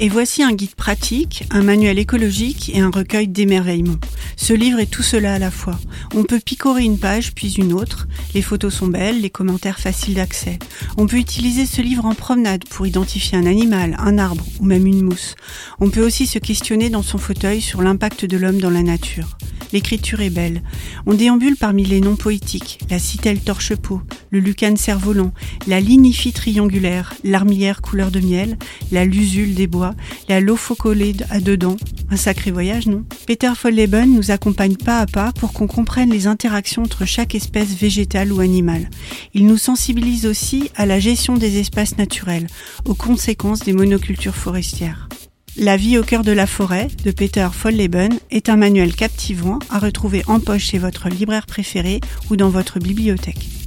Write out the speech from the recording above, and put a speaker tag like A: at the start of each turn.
A: Et voici un guide pratique, un manuel écologique et un recueil d'émerveillement. Ce livre est tout cela à la fois. On peut picorer une page puis une autre. Les photos sont belles, les commentaires faciles d'accès. On peut utiliser ce livre en promenade pour identifier un animal, un arbre ou même une mousse. On peut aussi se questionner dans son fauteuil sur l'impact de l'homme dans la nature. L'écriture est belle. On déambule parmi les noms poétiques, la citelle torche-peau, le lucane cerf-volant, la lignifie triangulaire, l'armillère couleur de miel, la lusule des bois, la lophocolée à deux dents. Un sacré voyage, non? Peter Folleben nous accompagne pas à pas pour qu'on comprenne les interactions entre chaque espèce végétale ou animale. Il nous sensibilise aussi à la gestion des espaces naturels, aux conséquences des monocultures forestières. La vie au cœur de la forêt de Peter Folleben est un manuel captivant à retrouver en poche chez votre libraire préféré ou dans votre bibliothèque.